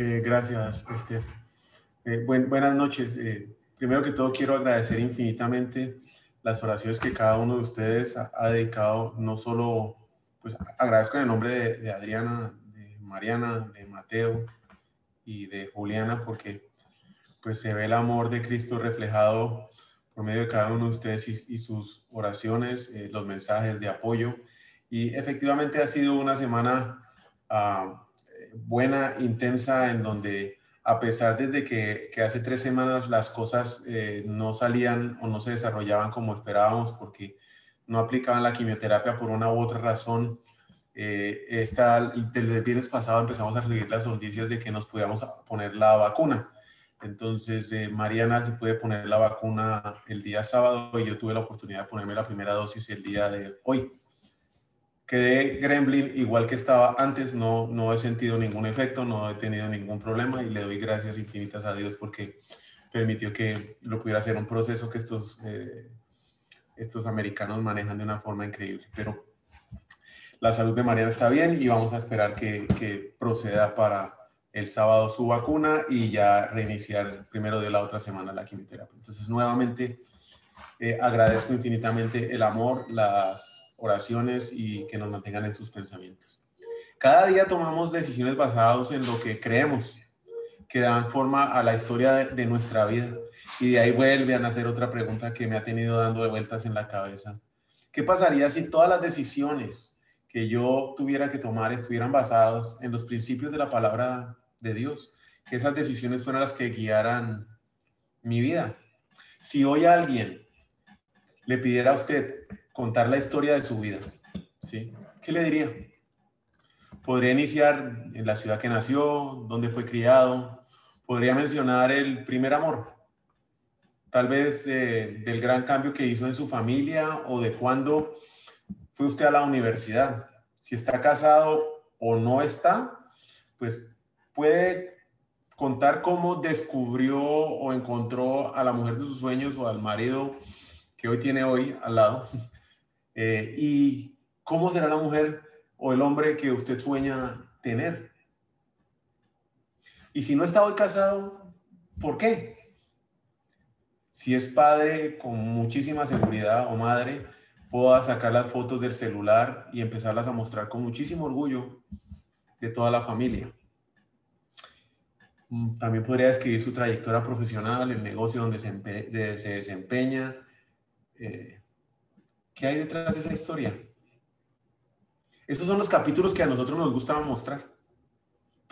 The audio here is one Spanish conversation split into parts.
Eh, gracias, Esther. Eh, buenas noches. Eh, primero que todo, quiero agradecer infinitamente las oraciones que cada uno de ustedes ha, dedicado. No solo, pues agradezco en el nombre de, de, Adriana, de Mariana, de Mateo y de Juliana, porque pues se ve el amor de Cristo reflejado por medio de cada uno de ustedes y, sus oraciones, los mensajes de apoyo. Y efectivamente ha sido una semana... Uh, buena, intensa, en donde a pesar desde que, hace tres semanas las cosas eh, no salían o no se desarrollaban como esperábamos porque no aplicaban la quimioterapia por una u otra razón, eh, esta, el viernes pasado empezamos a recibir las noticias de que nos podíamos poner la vacuna. Entonces, eh, Mariana se puede poner la vacuna el día sábado y yo tuve la oportunidad de ponerme la primera dosis el día de hoy quedé gremlin igual que estaba antes, no, no he sentido ningún efecto, no he tenido ningún problema y le doy gracias infinitas a Dios porque permitió que lo pudiera hacer un proceso que estos, eh, estos americanos manejan de una forma increíble. Pero la salud de Mariana está bien y vamos a esperar que, que proceda para el sábado su vacuna y ya reiniciar primero de la otra semana la quimioterapia. Entonces, nuevamente, eh, agradezco infinitamente el amor, las oraciones y que nos mantengan en sus pensamientos. Cada día tomamos decisiones basadas en lo que creemos, que dan forma a la historia de, nuestra vida. Y de ahí vuelve a nacer otra pregunta que me ha tenido dando de vueltas en la cabeza. ¿Qué pasaría si todas las decisiones que yo tuviera que tomar estuvieran basadas en los principios de la palabra de Dios? Que esas decisiones fueran las que guiaran mi vida. Si hoy alguien le pidiera a usted contar la historia de su vida, ¿sí? ¿Qué le diría? Podría iniciar en la ciudad que nació, dónde fue criado, podría mencionar el primer amor, tal vez eh, del gran cambio que hizo en su familia o de cuándo fue usted a la universidad. Si está casado o no está, pues puede contar cómo descubrió o encontró a la mujer de sus sueños o al marido que hoy tiene hoy al lado eh, ¿Y cómo será la mujer o el hombre que usted sueña tener? Y si no está hoy casado, ¿por qué? Si es padre con muchísima seguridad o madre, pueda sacar las fotos del celular y empezarlas a mostrar con muchísimo orgullo de toda la familia. Mm, también podría describir su trayectoria profesional, el negocio donde se, desempeña, eh, ¿Qué hay detrás de esa historia? Estos son los capítulos que a nosotros nos gusta mostrar.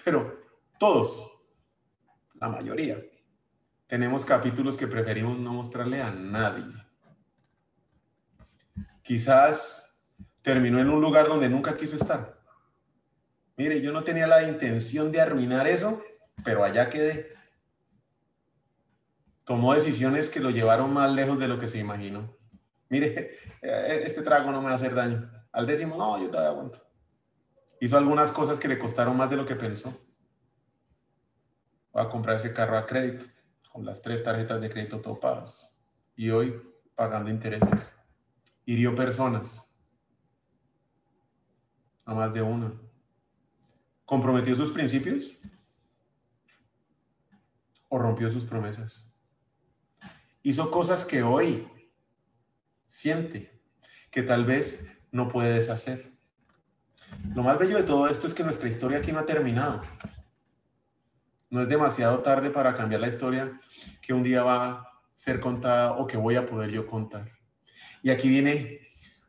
Pero todos, la mayoría, tenemos capítulos que preferimos no mostrarle a nadie. Quizás terminó en un lugar donde nunca quiso estar. Mire, yo no tenía la intención de arruinar eso, pero allá quedé. Tomó decisiones que lo llevaron más lejos de lo que se imaginó mire, eh, este trago no me va a hacer daño. Al décimo, no, yo todavía aguanto. Hizo algunas cosas que le costaron más de lo que pensó. Va a comprar ese carro a crédito, con las tres tarjetas de crédito topadas. Y hoy pagando intereses. Hirió personas. A más de una. ¿Comprometió sus principios? ¿O rompió sus promesas? Hizo cosas que hoy siente, que tal vez no puede deshacer. Lo más bello de todo esto es que nuestra historia aquí no ha terminado. No es demasiado tarde para cambiar la historia que un día va a ser contada o que voy a poder yo contar. Y aquí viene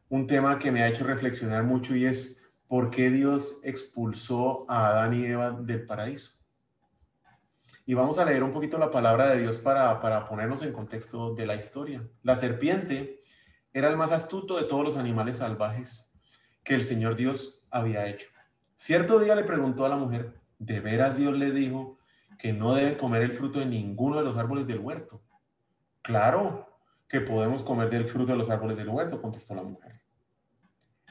un tema que me ha hecho reflexionar mucho y es por qué Dios expulsó a Adán y Eva del paraíso. Y vamos a leer un poquito la palabra de Dios para, para ponernos en contexto de la historia. La serpiente era el más astuto de todos los animales salvajes que el Señor Dios había hecho. Cierto día le preguntó a la mujer, ¿de veras Dios le dijo que no deben comer el fruto de ninguno de los árboles del huerto? Claro que podemos comer del fruto de los árboles del huerto, contestó la mujer.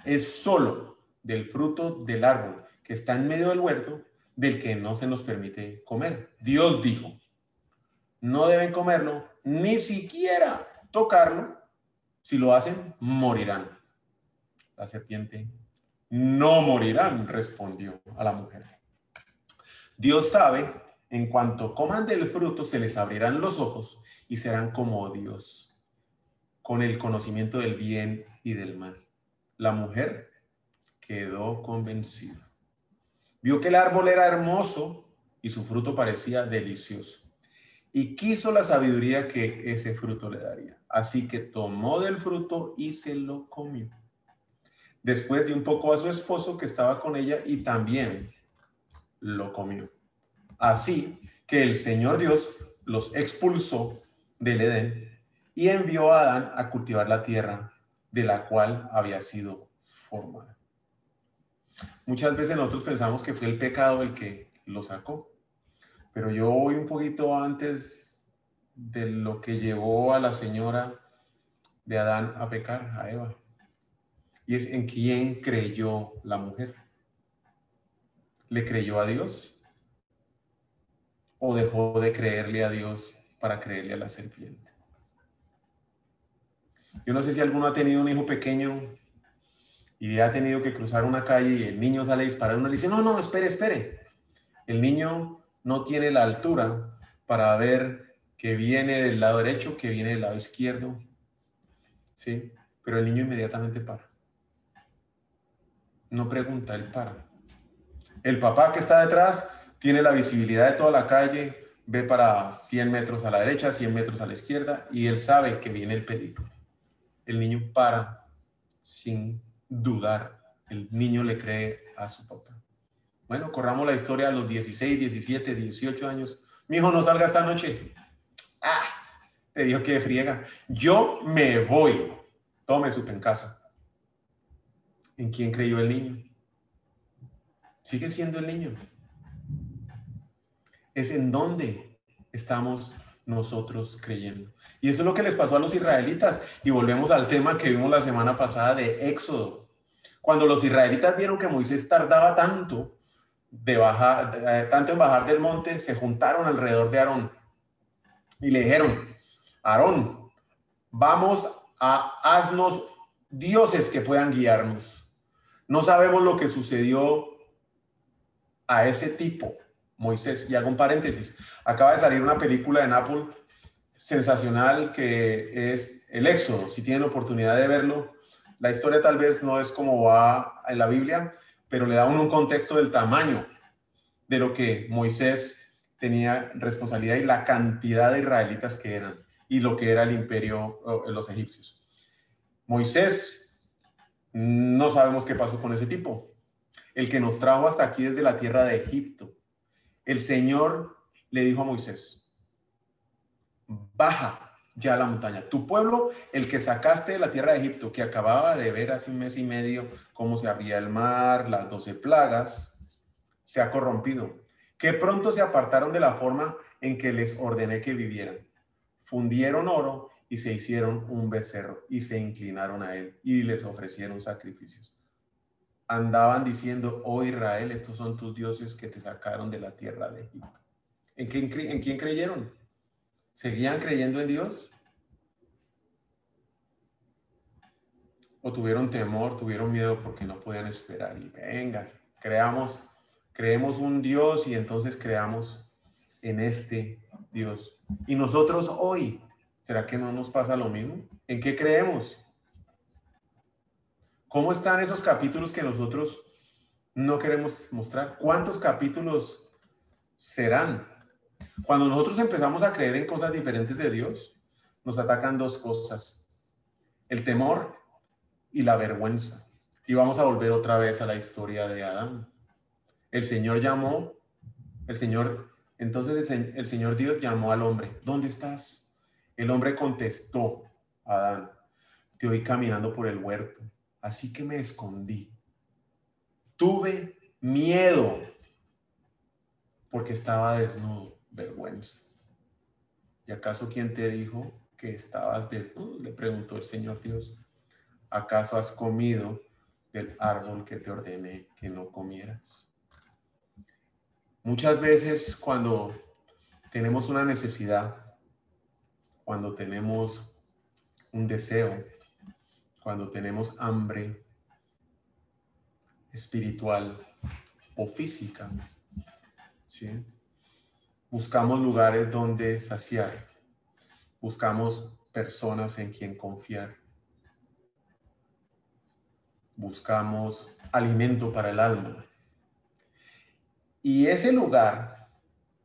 Es solo del fruto del árbol que está en medio del huerto del que no se nos permite comer. Dios dijo, no deben comerlo, ni siquiera tocarlo. Si lo hacen, morirán. La serpiente, no morirán, respondió a la mujer. Dios sabe, en cuanto coman del fruto, se les abrirán los ojos y serán como Dios, con el conocimiento del bien y del mal. La mujer quedó convencida. Vio que el árbol era hermoso y su fruto parecía delicioso. Y quiso la sabiduría que ese fruto le daría. Así que tomó del fruto y se lo comió. Después dio un poco a su esposo que estaba con ella y también lo comió. Así que el Señor Dios los expulsó del Edén y envió a Adán a cultivar la tierra de la cual había sido formada. Muchas veces nosotros pensamos que fue el pecado el que lo sacó, pero yo voy un poquito antes de lo que llevó a la señora de Adán a pecar, a Eva y es en quién creyó la mujer. ¿Le creyó a Dios? ¿O dejó de creerle a Dios para creerle a la serpiente? Yo no sé si alguno ha tenido un hijo pequeño y ha tenido que cruzar una calle y el niño sale a disparar. Uno le dice, no, no, espere, espere. El niño no tiene la altura para ver que viene del lado derecho, que viene del lado izquierdo. ¿Sí? Pero el niño inmediatamente para. No pregunta, él para. El papá que está detrás tiene la visibilidad de toda la calle, ve para 100 metros a la derecha, 100 metros a la izquierda y él sabe que viene el peligro. El niño para sin dudar. El niño le cree a su papá. Bueno, corramos la historia a los 16, 17, 18 años. Mi hijo no salga esta noche. Ah, te dijo que friega. Yo me voy. Tome su pencaso. ¿En quién creyó el niño? Sigue siendo el niño. Es en dónde estamos nosotros creyendo. Y eso es lo que les pasó a los israelitas. Y volvemos al tema que vimos la semana pasada de Éxodo. Cuando los israelitas vieron que Moisés tardaba tanto, de bajar, eh, tanto en bajar del monte, se juntaron alrededor de Aarón y le dijeron, Aarón, vamos a haznos dioses que puedan guiarnos. No sabemos lo que sucedió a ese tipo, Moisés. Y hago un paréntesis. Acaba de salir una película de Apple sensacional que es El Éxodo. Si tienen oportunidad de verlo, la historia tal vez no es como va en la Biblia, pero le da un contexto del tamaño de lo que Moisés tenía responsabilidad y la cantidad de israelitas que eran y lo que era el imperio de los egipcios. Moisés no sabemos qué pasó con ese tipo. El que nos trajo hasta aquí desde la tierra de Egipto. El Señor le dijo a Moisés, baja ya la montaña. Tu pueblo, el que sacaste de la tierra de Egipto, que acababa de ver hace un mes y medio cómo se abría el mar, las doce plagas, se ha corrompido. Que pronto se apartaron de la forma en que les ordené que vivieran. Fundieron oro y se hicieron un becerro y se inclinaron a él y les ofrecieron sacrificios. Andaban diciendo, oh Israel, estos son tus dioses que te sacaron de la tierra de Egipto. ¿En quién, en quién creyeron? ¿Seguían creyendo en Dios? ¿O tuvieron temor, tuvieron miedo porque no podían esperar? Y venga, creamos, creemos un Dios y entonces creamos en este Dios. Y nosotros hoy ¿Será que no nos pasa lo mismo? ¿En qué creemos? ¿Cómo están esos capítulos que nosotros no queremos mostrar? ¿Cuántos capítulos serán? Cuando nosotros empezamos a creer en cosas diferentes de Dios, nos atacan dos cosas, el temor y la vergüenza. Y vamos a volver otra vez a la historia de Adán. El Señor llamó, el Señor, entonces el Señor Dios llamó al hombre, ¿dónde estás? El hombre contestó a Adán, te oí caminando por el huerto, así que me escondí Tuve miedo porque estaba desnudo, vergüenza. ¿Y acaso quién te dijo que estabas desnudo? Le preguntó el Señor Dios. ¿Acaso has comido del árbol que te ordené que no comieras? Muchas veces cuando tenemos una necesidad, cuando tenemos un deseo, cuando tenemos hambre espiritual o física, ¿sí? Buscamos lugares donde saciar, buscamos personas en quien confiar, buscamos alimento para el alma. Y ese lugar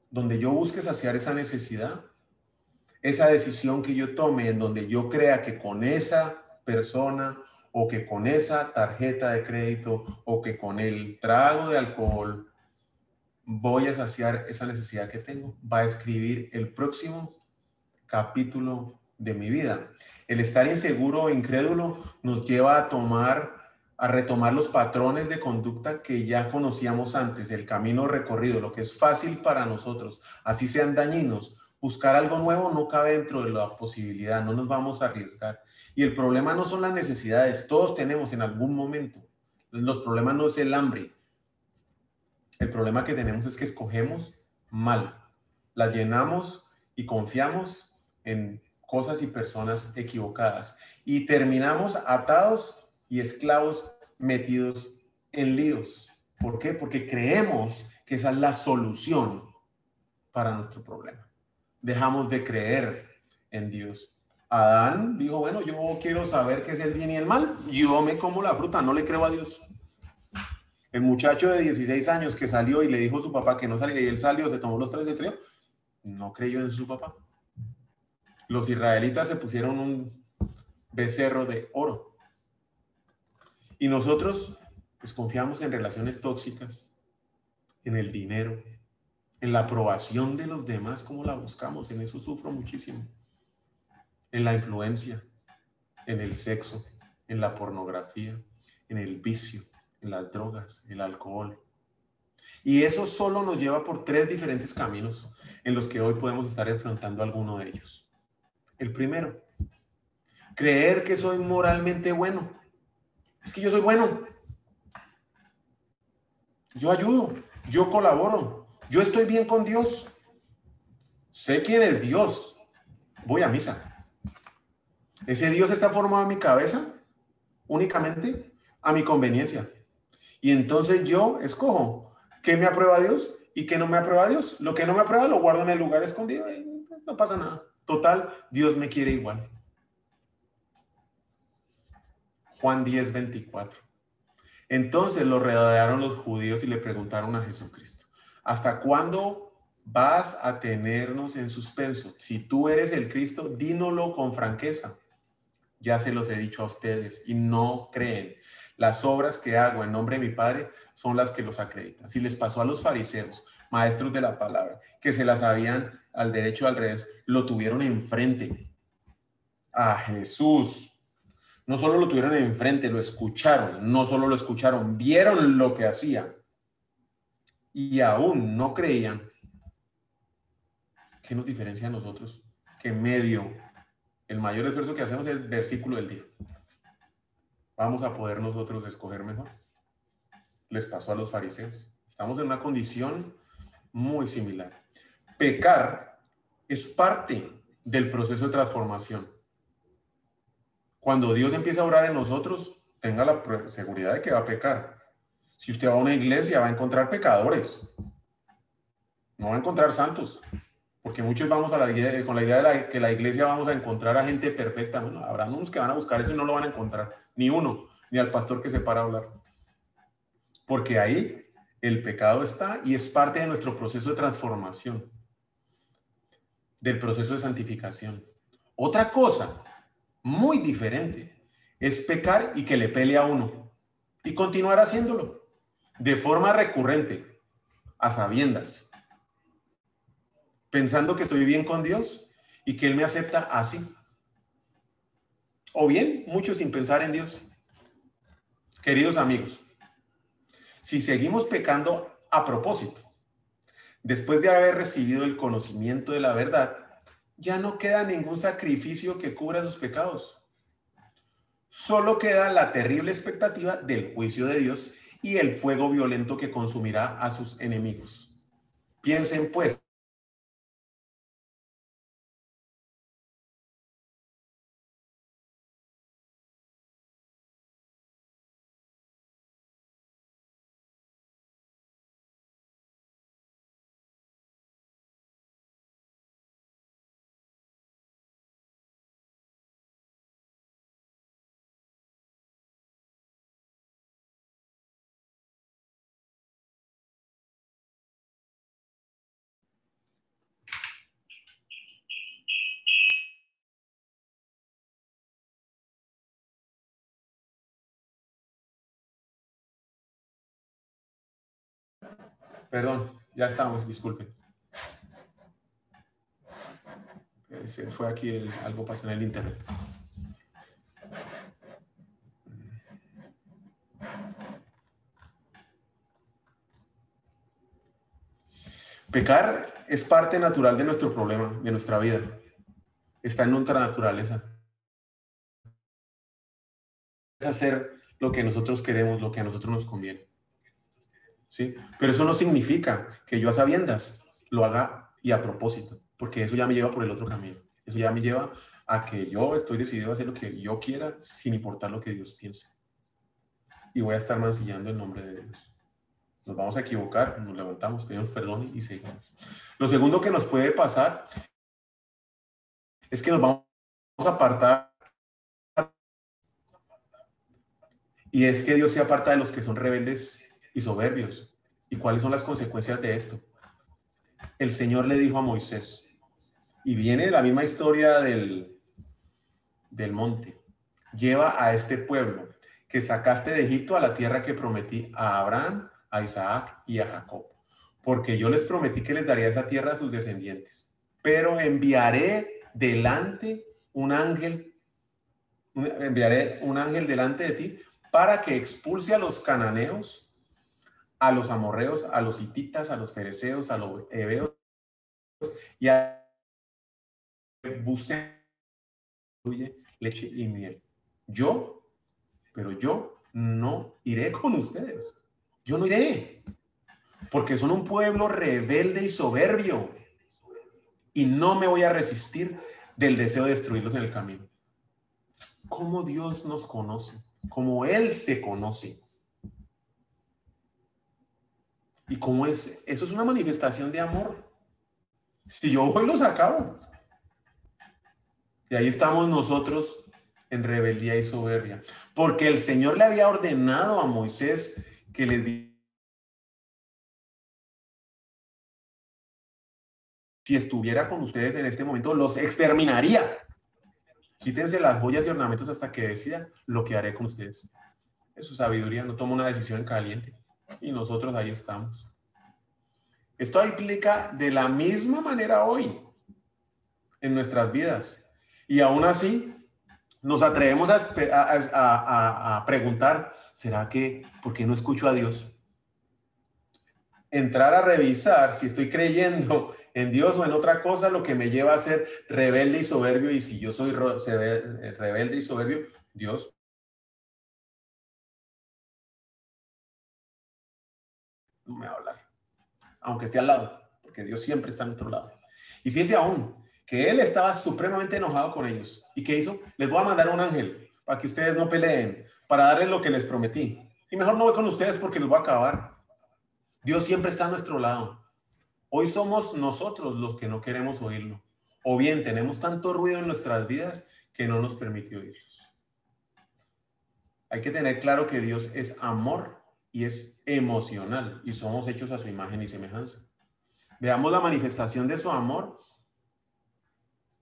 donde yo busque saciar esa necesidad, esa decisión que yo tome en donde yo crea que con esa persona o que con esa tarjeta de crédito o que con el trago de alcohol voy a saciar esa necesidad que tengo, va a escribir el próximo capítulo de mi vida. El estar inseguro o incrédulo nos lleva a tomar a retomar los patrones de conducta que ya conocíamos antes, el camino recorrido, lo que es fácil para nosotros, así sean dañinos. Buscar algo nuevo no cabe dentro de la posibilidad, no nos vamos a arriesgar. Y el problema no son las necesidades, todos tenemos en algún momento. Los problemas no es el hambre. El problema que tenemos es que escogemos mal. La llenamos y confiamos en cosas y personas equivocadas. Y terminamos atados y esclavos metidos en líos. ¿Por qué? Porque creemos que esa es la solución para nuestro problema. Dejamos de creer en Dios. Adán dijo, bueno, yo quiero saber qué es el bien y el mal. Yo me como la fruta, no le creo a Dios. El muchacho de 16 años que salió y le dijo a su papá que no salía y él salió, se tomó los tres de trío, no creyó en su papá. Los israelitas se pusieron un becerro de oro y nosotros, pues confiamos en relaciones tóxicas, en el dinero, en la aprobación de los demás, como la buscamos, en eso sufro muchísimo. En la influencia, en el sexo, en la pornografía, en el vicio, las drogas, el alcohol. Y eso solo nos lleva por tres diferentes caminos en los que hoy podemos estar enfrentando alguno de ellos. El primero, creer que soy moralmente bueno es que yo soy bueno. Yo ayudo, yo colaboro, yo estoy bien con Dios. Sé quién es Dios. Voy a misa. Ese Dios está formado en mi cabeza únicamente a mi conveniencia. Y entonces yo escojo qué me aprueba Dios y qué no me aprueba Dios. Lo que no me aprueba lo guardo en el lugar escondido y no pasa nada. Total, Dios me quiere igual. Juan 10, 24. Entonces lo rodearon los judíos y le preguntaron a Jesucristo, ¿hasta cuándo vas a tenernos en suspenso? Si tú eres el Cristo, dínoslo con franqueza. Ya se los he dicho a ustedes y no creen. Las obras que hago en nombre de mi Padre son las que los acreditan. Si les pasó a los fariseos, maestros de la palabra, que se las sabían al derecho al revés, lo tuvieron enfrente. A Jesús, no solo lo tuvieron enfrente, lo escucharon, no solo lo escucharon, vieron lo que hacía y aún no creían. ¿Qué nos diferencia a nosotros? Que medio, el mayor esfuerzo que hacemos es el versículo del día. Vamos a poder nosotros escoger mejor. Les pasó a los fariseos. Estamos en una condición muy similar. Pecar es parte del proceso de transformación. Cuando Dios empieza a orar en nosotros, tenga la seguridad de que va a pecar. Si usted va a una iglesia, va a encontrar pecadores. No va a encontrar santos. Porque muchos vamos a la iglesia, con la idea de que la iglesia vamos a encontrar a gente perfecta. Bueno, habrá unos que van a buscar eso y no lo van a encontrar. Ni uno, ni al pastor que se para a hablar. Porque ahí el pecado está y es parte de nuestro proceso de transformación, del proceso de santificación. Otra cosa muy diferente. Es pecar y que le pele a uno y continuar haciéndolo de forma recurrente, a sabiendas, pensando que estoy bien con Dios y que Él me acepta así. O bien, mucho sin pensar en Dios. Queridos amigos, si seguimos pecando a propósito, después de haber recibido el conocimiento de la verdad, ya no queda ningún sacrificio que cubra sus pecados. Solo queda la terrible expectativa del juicio de Dios y el fuego violento que consumirá a sus enemigos. Piensen pues Perdón, ya estamos, disculpen. Se fue aquí, algo pasó en el internet. Pecar es parte natural de nuestro problema, de nuestra vida. Está en nuestra naturaleza. Es hacer lo que nosotros queremos, lo que a nosotros nos conviene. ¿Sí? Pero eso no significa que yo a sabiendas lo haga y a propósito, porque eso ya me lleva por el otro camino. Eso ya me lleva a que yo estoy decidido a hacer lo que yo quiera sin importar lo que Dios piense. Y voy a estar mancillando el nombre de Dios. Nos vamos a equivocar, nos levantamos, pedimos perdón y seguimos. Lo segundo que nos puede pasar es que nos vamos a apartar. Y es que Dios se aparta de los que son rebeldes y soberbios. ¿Y cuáles son las consecuencias de esto? El Señor le dijo a Moisés, y viene la misma historia del, del monte, lleva a este pueblo que sacaste de Egipto a la tierra que prometí a Abraham, a Isaac y a Jacob, porque yo les prometí que les daría esa tierra a sus descendientes, pero enviaré delante un ángel, enviaré un ángel delante de ti para que expulse a los cananeos, a los amorreos, a los hititas, a los fereceos, a los hebeos y a buce leche y miel. Yo, pero yo no iré con ustedes. Yo no iré. Porque son un pueblo rebelde y soberbio. Y no me voy a resistir del deseo de destruirlos en el camino. ¿Cómo Dios nos conoce? Como Él se conoce. ¿Y cómo es? Eso es una manifestación de amor. Si yo voy, los acabo. Y ahí estamos nosotros en rebeldía y soberbia. Porque el Señor le había ordenado a Moisés que les diera. Si estuviera con ustedes en este momento, los exterminaría. Quítense las joyas y ornamentos hasta que decida lo que haré con ustedes. Es su sabiduría, no toma una decisión en caliente y nosotros ahí estamos. Esto aplica de la misma manera hoy en nuestras vidas. Y aún así, nos atrevemos a, a, preguntar, ¿será que, por qué no escucho a Dios? Entrar a revisar si estoy creyendo en Dios o en otra cosa, lo que me lleva a ser rebelde y soberbio. Y si yo soy rebelde y soberbio, Dios no me va a hablar, aunque esté al lado, porque Dios siempre está a nuestro lado. Y fíjense aún que Él estaba supremamente enojado con ellos. ¿Y qué hizo? Les voy a mandar un ángel para que ustedes no peleen, para darles lo que les prometí. Y mejor no voy con ustedes porque los voy a acabar. Dios siempre está a nuestro lado. Hoy somos nosotros los que no queremos oírlo. O bien tenemos tanto ruido en nuestras vidas que no nos permite oírlos. Hay que tener claro que Dios es amor y es emocional y somos hechos a su imagen y semejanza. Veamos la manifestación de su amor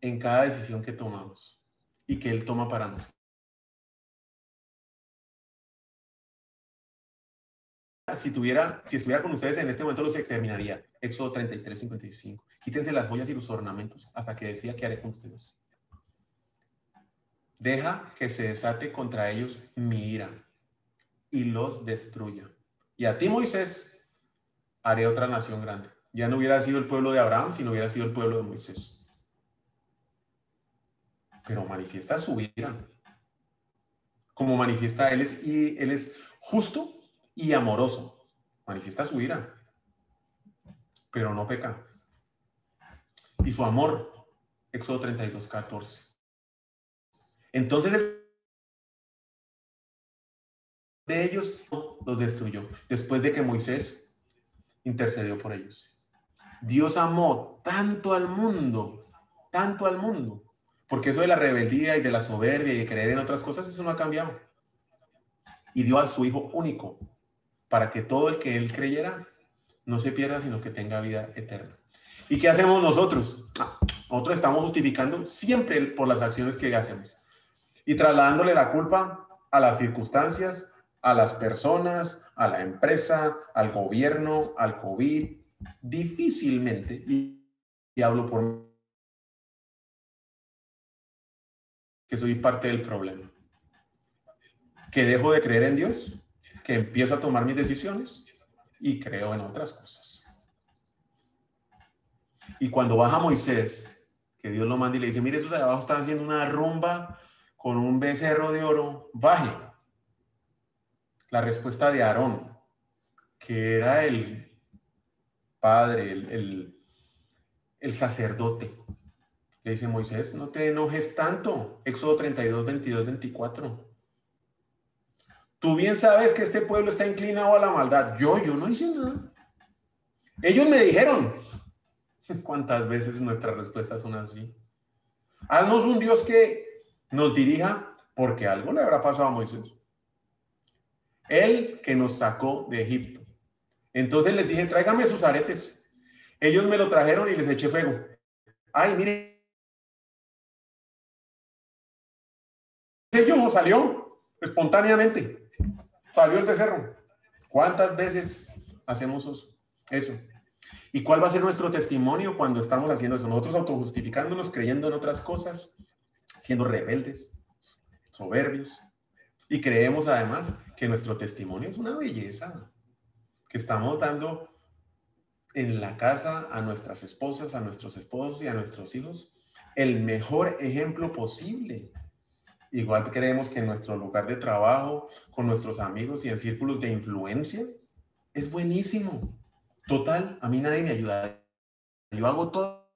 en cada decisión que tomamos y que Él toma para nosotros. Si tuviera, si estuviera con ustedes en este momento los exterminaría. Éxodo 33, 55. Quítense las joyas y los ornamentos hasta que decía que haré con ustedes. Deja que se desate contra ellos mi ira y los destruya. y a ti Moisés haré otra nación grande. Ya no hubiera sido el pueblo de Abraham, sino hubiera sido el pueblo de Moisés. Pero manifiesta su ira. Como manifiesta él es, y él es justo y amoroso. Manifiesta su ira. Pero no peca. Y su amor, Éxodo 32, 14. Entonces de ellos los destruyó después de que Moisés intercedió por ellos. Dios amó tanto al mundo, tanto al mundo, porque eso de la rebeldía y de la soberbia y de creer en otras cosas, eso no ha cambiado. Y dio a su Hijo único para que todo el que él creyera no se pierda, sino que tenga vida eterna. ¿Y qué hacemos nosotros? Nosotros estamos justificando siempre por las acciones que hacemos y trasladándole la culpa a las circunstancias, a las personas, a la empresa, al gobierno, al COVID, difícilmente, y, hablo por que soy parte del problema, que dejo de creer en Dios, que empiezo a tomar mis decisiones y creo en otras cosas. Y cuando baja Moisés, que Dios lo manda y le dice, mire, esos de abajo están haciendo una rumba con un becerro de oro, baje. La respuesta de Aarón, que era el padre, el, el, sacerdote, le dice Moisés, no te enojes tanto. Éxodo 32, 22, 24. Tú bien sabes que este pueblo está inclinado a la maldad. Yo, yo no hice nada. Ellos me dijeron. ¿Cuántas veces nuestras respuestas son así? Haznos un Dios que nos dirija porque algo le habrá pasado a Moisés. Él que nos sacó de Egipto. Entonces les dije, tráigame sus aretes. Ellos me lo trajeron y les eché fuego. Ay, mire. Ellos salió espontáneamente. Salió el becerro. ¿Cuántas veces hacemos eso? ¿Y cuál va a ser nuestro testimonio cuando estamos haciendo eso? Nosotros autojustificándonos, creyendo en otras cosas, siendo rebeldes, soberbios. Y creemos además que nuestro testimonio es una belleza, que estamos dando en la casa a nuestras esposas, a nuestros esposos y a nuestros hijos el mejor ejemplo posible. Igual creemos que en nuestro lugar de trabajo, con nuestros amigos y en círculos de influencia, es buenísimo. Total, a mí nadie me ayuda. Yo hago todo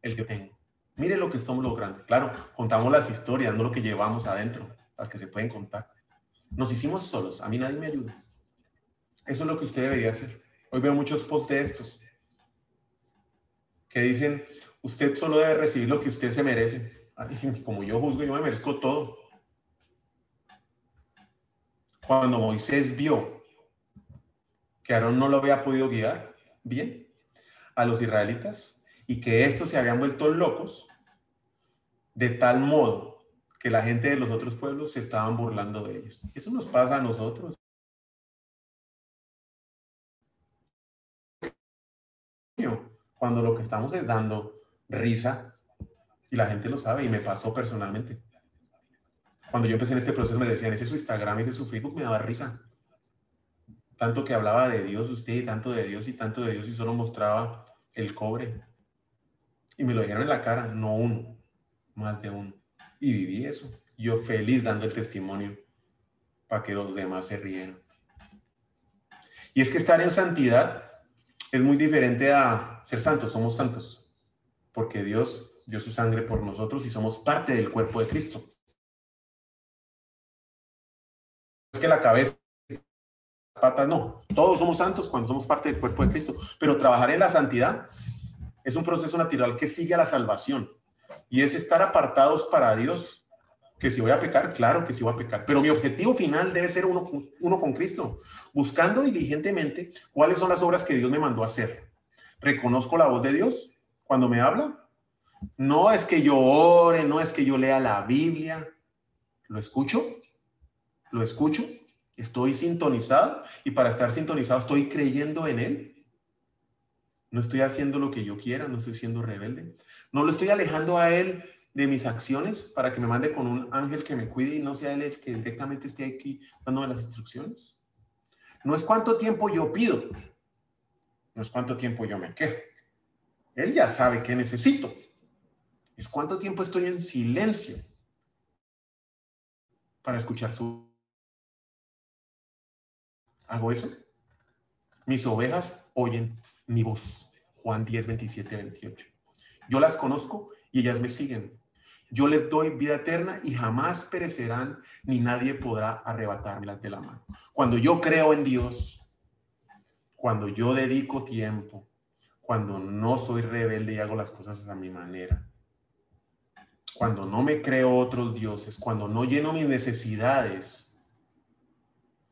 el que tengo. Mire lo que estamos logrando. Claro, contamos las historias, no lo que llevamos adentro, las que se pueden contar. Nos hicimos solos, a mí nadie me ayuda. Eso es lo que usted debería hacer. Hoy veo muchos posts de estos que dicen, usted solo debe recibir lo que usted se merece. Como yo juzgo, yo me merezco todo. Cuando Moisés vio que Aarón no lo había podido guiar bien a los israelitas, y que estos se habían vuelto locos de tal modo que la gente de los otros pueblos se estaban burlando de ellos. Eso nos pasa a nosotros. Cuando lo que estamos es dando risa y la gente lo sabe y me pasó personalmente. Cuando yo empecé en este proceso me decían, ese es su Instagram, ese es su Facebook, me daba risa. Tanto que hablaba de Dios usted y tanto de Dios y tanto de Dios y solo mostraba el cobre. Y me lo dijeron en la cara, no uno, más de uno. Y viví eso. Yo feliz dando el testimonio para que los demás se rieran. Y es que estar en santidad es muy diferente a ser santos, somos santos, porque Dios dio su sangre por nosotros y somos parte del cuerpo de Cristo. Es que la cabeza, patas no, todos somos santos cuando somos parte del cuerpo de Cristo, pero trabajar en la santidad es un proceso natural que sigue a la salvación y es estar apartados para Dios. Que si voy a pecar, claro que sí voy a pecar, pero mi objetivo final debe ser uno, con Cristo, buscando diligentemente cuáles son las obras que Dios me mandó hacer. Reconozco la voz de Dios cuando me habla. No es que yo ore, no es que yo lea la Biblia. Lo escucho, lo escucho, estoy sintonizado y para estar sintonizado estoy creyendo en Él no estoy haciendo lo que yo quiera, no estoy siendo rebelde. No lo estoy alejando a Él de mis acciones para que me mande con un ángel que me cuide y no sea él el que directamente esté aquí dándome las instrucciones? No es cuánto tiempo yo pido, no es cuánto tiempo yo me quejo. Él ya sabe qué necesito. Es cuánto tiempo estoy en silencio para escuchar su... ¿Hago eso? Mis ovejas oyen mi voz. Juan 10, 27, 28. Yo las conozco y ellas me siguen. Yo les doy vida eterna y jamás perecerán, ni nadie podrá arrebatármelas de la mano. Cuando yo creo en Dios, cuando yo dedico tiempo, cuando no soy rebelde y hago las cosas a mi manera, cuando no me creo otros dioses, cuando no lleno mis necesidades,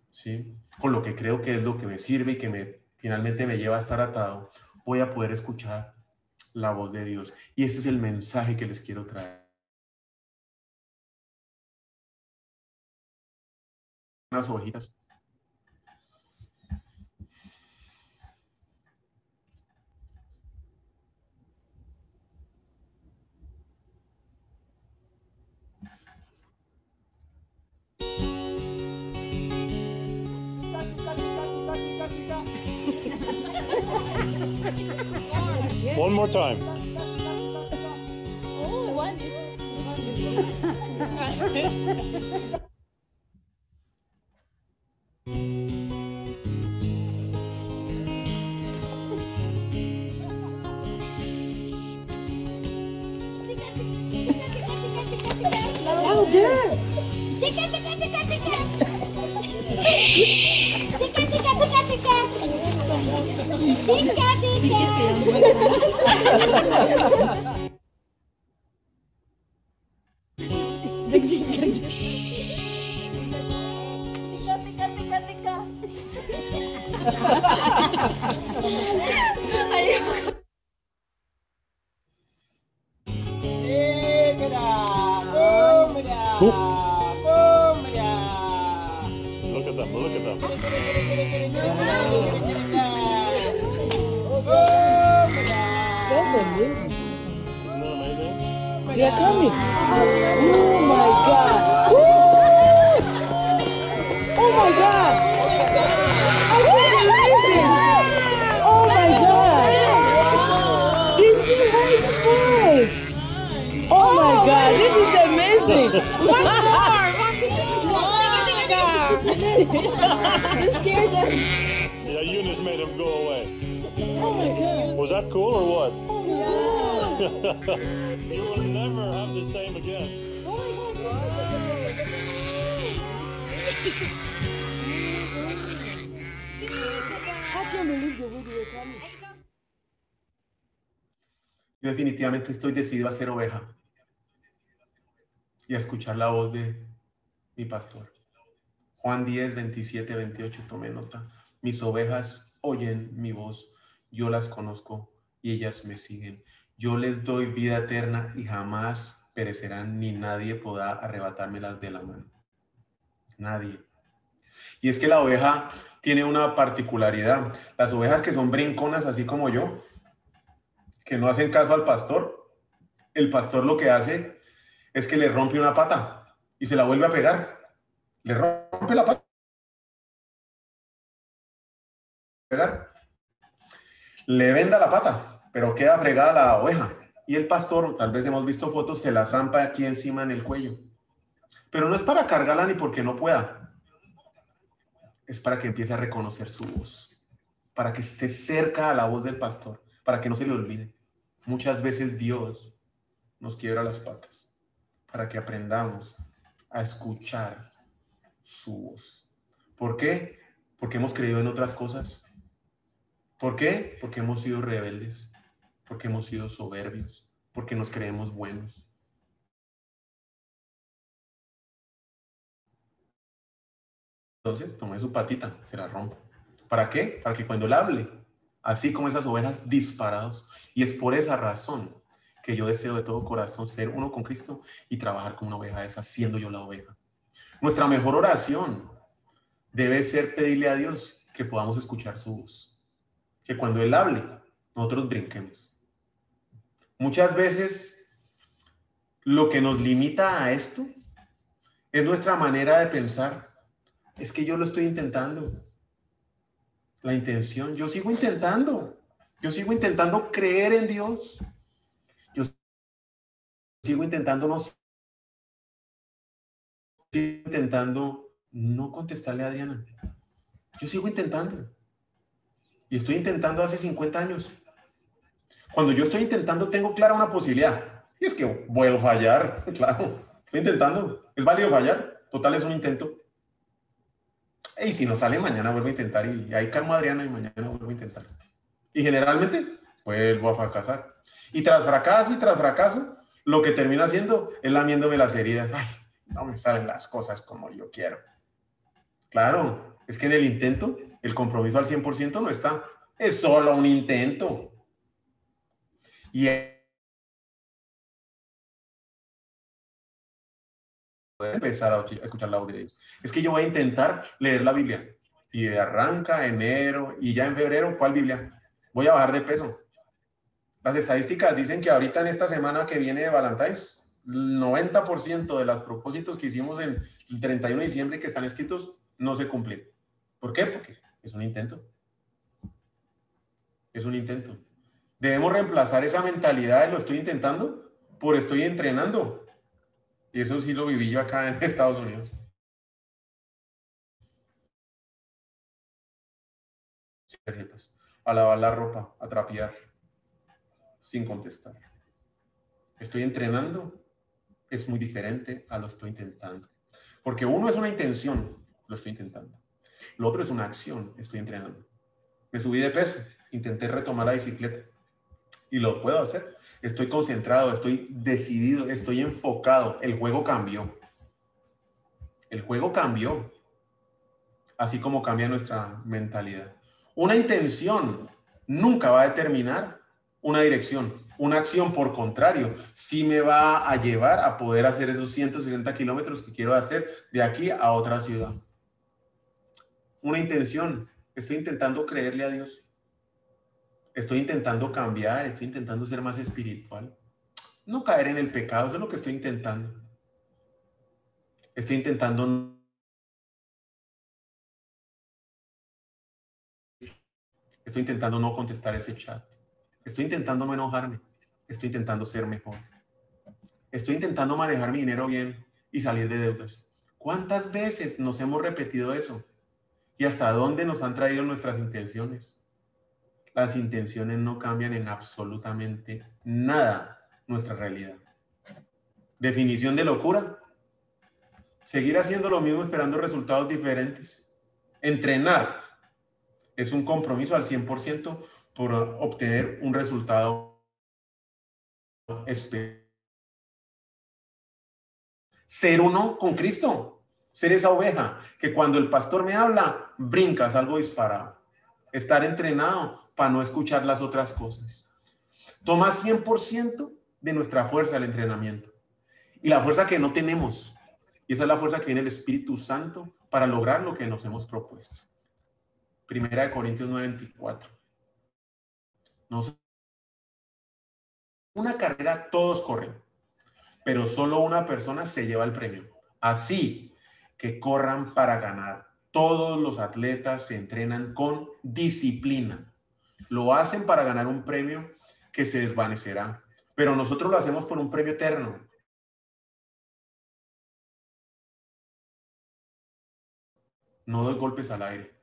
¿sí? Con lo que creo que es lo que me sirve y que me finalmente me lleva a estar atado, voy a poder escuchar la voz de Dios. Y este es el mensaje que les quiero traer. Unas ovejitas. One more time. Oh, one is. You scared them. Yeah, Eunice made him go away. Oh my God. Was that cool or what? Oh my God. you will never have the same again. Oh I can't believe the way they were coming. Yo definitivamente estoy decidido a ser oveja y a escuchar la voz de mi pastor. Juan 10, 27, 28, tome nota. Mis ovejas oyen mi voz, yo las conozco y ellas me siguen. Yo les doy vida eterna y jamás perecerán, ni nadie podrá arrebatármelas de la mano. Nadie. Y es que la oveja tiene una particularidad. Las ovejas que son brinconas, así como yo, que no hacen caso al pastor, el pastor lo que hace es que le rompe una pata y se la vuelve a pegar. Le rompe la pata. Le venda la pata, pero queda fregada la oveja. Y el pastor, tal vez hemos visto fotos, se la zampa aquí encima en el cuello. Pero no es para cargarla ni porque no pueda. Es para que empiece a reconocer su voz. Para que se cerca a la voz del pastor. Para que no se le olvide. Muchas veces Dios nos quiebra las patas. Para que aprendamos a escuchar su voz. ¿Por qué? Porque hemos creído en otras cosas. ¿Por qué? Porque hemos sido rebeldes. Porque hemos sido soberbios. Porque nos creemos buenos. Entonces, tomé su patita, se la rompo. ¿Para qué? Para que cuando él hable, así como esas ovejas disparados. Y es por esa razón que yo deseo de todo corazón ser uno con Cristo y trabajar como una oveja esa, siendo yo la oveja. Nuestra mejor oración debe ser pedirle a Dios que podamos escuchar su voz. Que cuando Él hable, nosotros brinquemos. Muchas veces lo que nos limita a esto es nuestra manera de pensar. Es que yo lo estoy intentando. La intención, yo sigo intentando. Yo sigo intentando creer en Dios. Yo sigo intentando no intentando no contestarle a Adriana. Yo sigo intentando. Y estoy intentando hace 50 años. Cuando yo estoy intentando, tengo clara una posibilidad. Y es que voy a fallar, claro. Estoy intentando. Es válido fallar. Total, es un intento. Y si no sale, mañana vuelvo a intentar. Y ahí calmo a Adriana y mañana vuelvo a intentar. Y generalmente vuelvo a fracasar. Y tras fracaso y tras fracaso, lo que termino haciendo es lamiéndome las heridas. Ay, no me salen las cosas como yo quiero. Claro, es que en el intento, el compromiso al 100% no está. Es solo un intento. Y empezar a escuchar la voz de Dios. Es que yo voy a intentar leer la Biblia. Y arranca enero y ya en febrero, ¿cuál Biblia? Voy a bajar de peso. Las estadísticas dicen que ahorita en esta semana que viene de Valentine's, el 90% de los propósitos que hicimos en el 31 de diciembre que están escritos no se cumplen. ¿Por qué? Porque es un intento. Es un intento. Debemos reemplazar esa mentalidad de lo estoy intentando por estoy entrenando. Y eso sí lo viví yo acá en Estados Unidos. A lavar la ropa, a trapear, sin contestar. Estoy entrenando, es muy diferente a lo estoy intentando. Porque uno es una intención, lo estoy intentando. Lo otro es una acción, estoy entrenando. Me subí de peso, intenté retomar la bicicleta y lo puedo hacer. Estoy concentrado, estoy decidido, estoy enfocado. El juego cambió. El juego cambió, así como cambia nuestra mentalidad. Una intención nunca va a determinar una dirección. Una acción, por contrario, sí me va a llevar a poder hacer esos 160 kilómetros que quiero hacer de aquí a otra ciudad. Una intención. Estoy intentando creerle a Dios. Estoy intentando cambiar, estoy intentando ser más espiritual. No caer en el pecado, eso es lo que estoy intentando. Estoy intentando Estoy intentando no contestar ese chat. Estoy intentando no enojarme. Estoy intentando ser mejor. Estoy intentando manejar mi dinero bien y salir de deudas. ¿Cuántas veces nos hemos repetido eso? ¿Y hasta dónde nos han traído nuestras intenciones? Las intenciones no cambian en absolutamente nada nuestra realidad. Definición de locura. Seguir haciendo lo mismo esperando resultados diferentes. Entrenar es un compromiso al 100% por obtener un resultado específico. Ser uno con Cristo, ser esa oveja que cuando el pastor me habla, brincas algo disparado. Estar entrenado para no escuchar las otras cosas. Toma 100% de nuestra fuerza el entrenamiento. Y la fuerza que no tenemos. Y esa es la fuerza que viene el Espíritu Santo para lograr lo que nos hemos propuesto. Primera de Corintios 9:24. Una carrera todos corren, pero solo una persona se lleva el premio. Así que corran para ganar. Todos los atletas se entrenan con disciplina. Lo hacen para ganar un premio que se desvanecerá, pero nosotros lo hacemos por un premio eterno. No doy golpes al aire.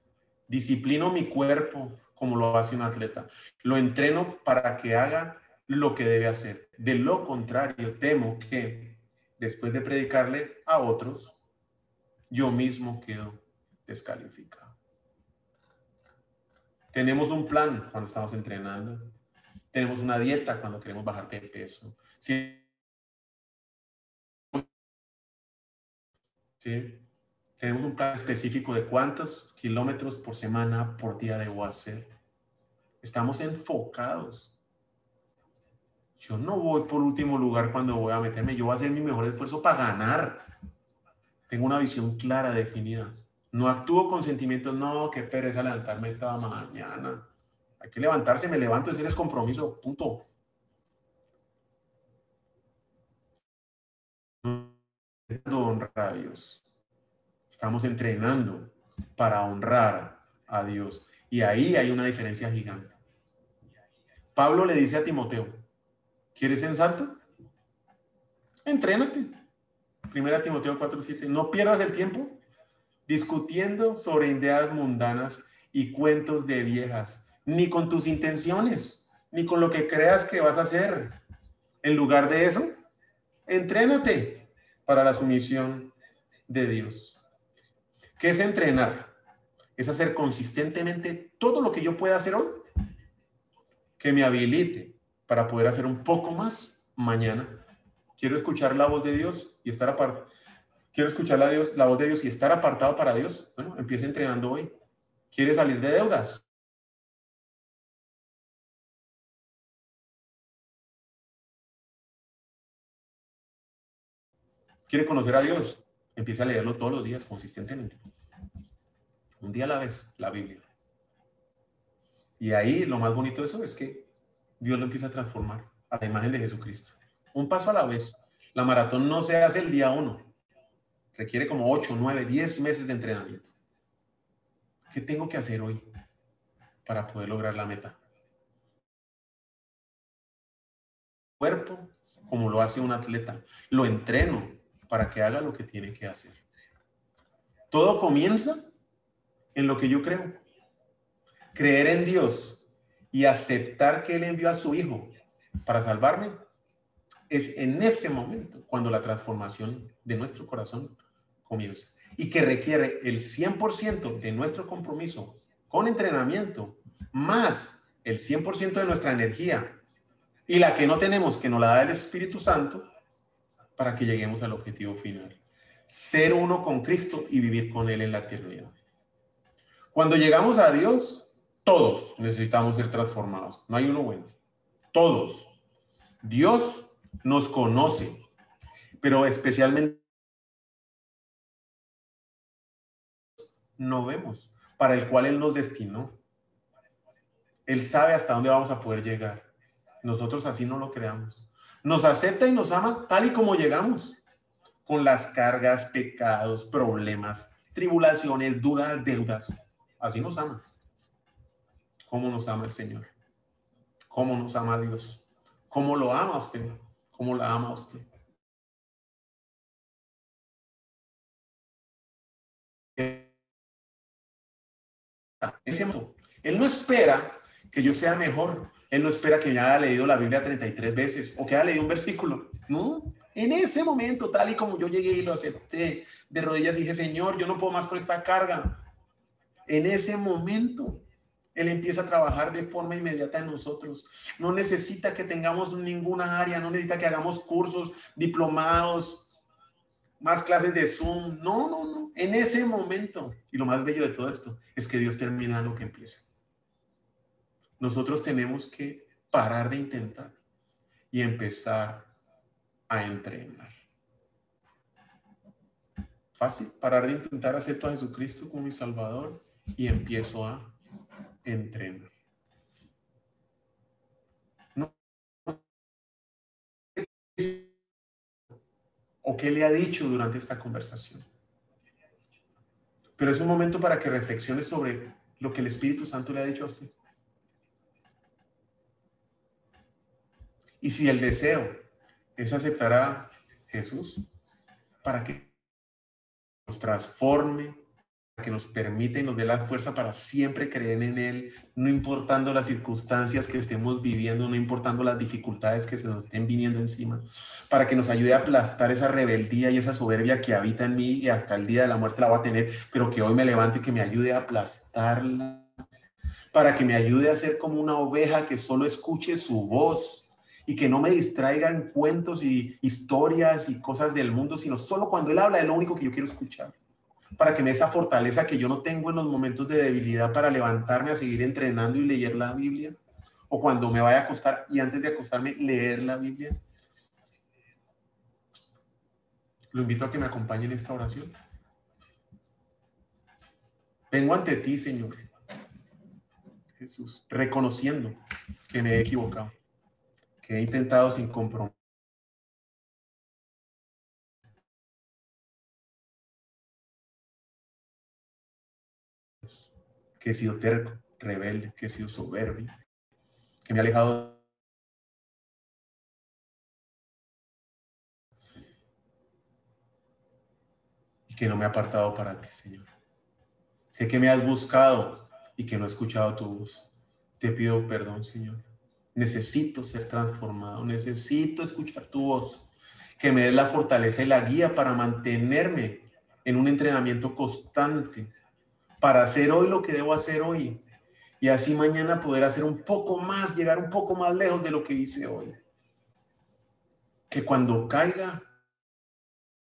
Disciplino mi cuerpo como lo hace un atleta. Lo entreno para que haga lo que debe hacer. De lo contrario, temo que después de predicarle a otros, yo mismo quedo descalificado. Tenemos un plan cuando estamos entrenando. Tenemos una dieta cuando queremos bajar de peso. ¿Sí? ¿Sí? Tenemos un plan específico de cuántos kilómetros por semana, por día debo hacer. Estamos enfocados. Yo no voy por último lugar cuando voy a meterme. Yo voy a hacer mi mejor esfuerzo para ganar. Tengo una visión clara, definida. No actúo con sentimientos, no, qué pereza levantarme esta mañana. Hay que levantarse, me levanto, ese es compromiso, punto. entrenando a honrar a Dios. Estamos entrenando para honrar a Dios. Y ahí hay una diferencia gigante. Pablo le dice a Timoteo, ¿quieres ser santo? Entrénate. Primera Timoteo 4:7. No pierdas el tiempo discutiendo sobre ideas mundanas y cuentos de viejas, ni con tus intenciones, ni con lo que creas que vas a hacer. En lugar de eso, entrénate para la sumisión de Dios. ¿Qué es entrenar? Es hacer consistentemente todo lo que yo pueda hacer hoy, que me habilite para poder hacer un poco más mañana. Quiero escuchar la voz de Dios y estar aparte. Quiero escuchar la, Dios, la voz de Dios y estar apartado para Dios. Bueno, empieza entrenando hoy. ¿Quiere salir de deudas? ¿Quiere conocer a Dios? Empieza a leerlo todos los días consistentemente. Un día a la vez, la Biblia. Y ahí lo más bonito de eso es que Dios lo empieza a transformar a la imagen de Jesucristo. Un paso a la vez. La maratón no se hace el día uno. Requiere como 8, 9, 10 meses de entrenamiento. ¿Qué tengo que hacer hoy para poder lograr la meta? Cuerpo, como lo hace un atleta. Lo entreno para que haga lo que tiene que hacer. Todo comienza en lo que yo creo. Creer en Dios y aceptar que Él envió a su Hijo para salvarme es en ese momento cuando la transformación de nuestro corazón comienza y que requiere el 100% de nuestro compromiso con entrenamiento más el 100% de nuestra energía y la que no tenemos que nos la da el Espíritu Santo para que lleguemos al objetivo final. Ser uno con Cristo y vivir con Él en la eternidad. Cuando llegamos a Dios, todos necesitamos ser transformados. No hay uno bueno. Todos. Dios nos conoce, pero especialmente no vemos, para el cual Él nos destinó. Él sabe hasta dónde vamos a poder llegar. Nosotros así no lo creamos. Nos acepta y nos ama tal y como llegamos, con las cargas, pecados, problemas, tribulaciones, dudas, deudas. Así nos ama. ¿Cómo nos ama el Señor? ¿Cómo nos ama Dios? ¿Cómo lo ama usted? ¿Cómo la ama usted? Él no espera que yo sea mejor. Él no espera que haya leído la Biblia 33 veces o que haya leído un versículo. No, en ese momento, tal y como yo llegué y lo acepté de rodillas, dije, Señor, yo no puedo más con esta carga. En ese momento, Él empieza a trabajar de forma inmediata en nosotros. No necesita que tengamos ninguna área, no necesita que hagamos cursos, diplomados, más clases de Zoom. No, no, no. En ese momento. Y lo más bello de todo esto es que Dios termina lo que empieza. Nosotros tenemos que parar de intentar y empezar a entrenar. Fácil, parar de intentar acepto a Jesucristo como mi Salvador y empiezo a entrenar. No. ¿O qué le ha dicho durante esta conversación? Pero es un momento para que reflexione sobre lo que el Espíritu Santo le ha dicho a usted. Y si el deseo es aceptar a Jesús para que nos transforme, para que nos permita y nos dé la fuerza para siempre creer en Él, no importando las circunstancias que estemos viviendo, no importando las dificultades que se nos estén viniendo encima, para que nos ayude a aplastar esa rebeldía y esa soberbia que habita en mí y hasta el día de la muerte la va a tener, pero que hoy me levante y que me ayude a aplastarla, para que me ayude a ser como una oveja que solo escuche su voz y que no me distraiga en cuentos y historias y cosas del mundo, sino solo cuando Él habla es lo único que yo quiero escuchar. Para que me esa fortaleza que yo no tengo en los momentos de debilidad para levantarme a seguir entrenando y leer la Biblia. O cuando me vaya a acostar y antes de acostarme leer la Biblia. Lo invito a que me acompañe en esta oración. Vengo ante ti, Señor. Jesús, reconociendo que me he equivocado he intentado sin compromiso. que he sido terco, rebelde, que he sido soberbio, que me he alejado. Y que no me he apartado para ti, Señor. Sé que me has buscado y que no he escuchado tu voz. Te pido perdón, Señor. Necesito ser transformado, necesito escuchar tu voz, que me des la fortaleza y la guía para mantenerme en un entrenamiento constante, para hacer hoy lo que debo hacer hoy y así mañana poder hacer un poco más, llegar un poco más lejos de lo que hice hoy. Que cuando caiga,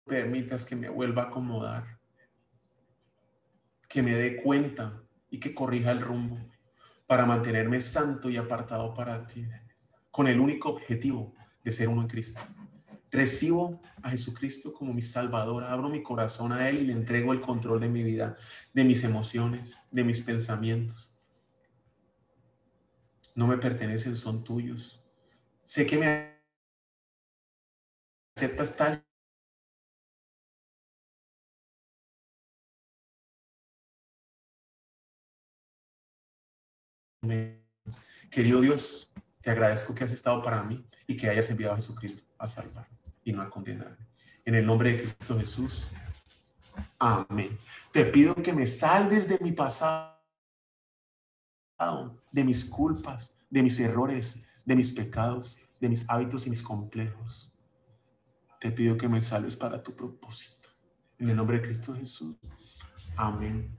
permitas que me vuelva a acomodar, que me dé cuenta y que corrija el rumbo para mantenerme santo y apartado para ti, con el único objetivo de ser uno en Cristo. Recibo a Jesucristo como mi Salvador, abro mi corazón a Él y le entrego el control de mi vida, de mis emociones, de mis pensamientos. No me pertenecen, son tuyos. Sé que me aceptas tal Querido Dios, te agradezco que has estado para mí y que hayas enviado a Jesucristo a salvar y no a condenarme. En el nombre de Cristo Jesús. Amén. Te pido que me salves de mi pasado, de mis culpas, de mis errores, de mis pecados, de mis hábitos y mis complejos. Te pido que me salves para tu propósito. En el nombre de Cristo Jesús. Amen.